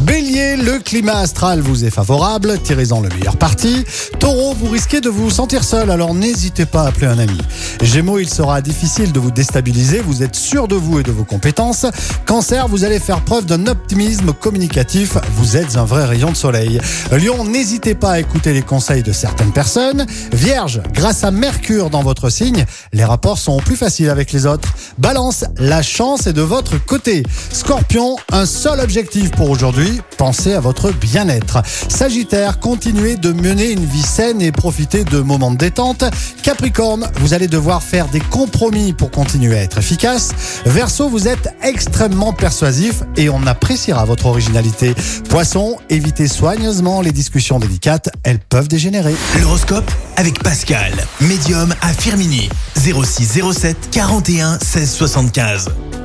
Bélier, le climat astral vous est favorable, tirez-en le meilleur parti. Taureau, vous risquez de vous sentir seul, alors n'hésitez pas à appeler un ami. Gémeaux, il sera difficile de vous déstabiliser, vous êtes sûr de vous et de vos compétences. Cancer, vous allez faire preuve d'un optimisme communicatif, vous êtes un vrai rayon de soleil. Lion, n'hésitez pas à écouter les conseils de certaines personnes. Vierge, grâce à Mercure dans votre signe, les rapports sont plus faciles avec les autres. Balance, la chance est de votre côté. Scorpion, un seul objectif pour aujourd'hui, pensez à votre bien-être. Sagittaire, continuez de mener une vie saine et profitez de moments de détente. Capricorne, vous allez devoir faire des compromis pour continuer à être efficace. Verseau, vous êtes extrêmement persuasif et on appréciera votre originalité. Poisson, évitez soigneusement les discussions délicates, elles peuvent dégénérer. L'horoscope avec Pascal, médium à Firmini. 06 07 41 16 75.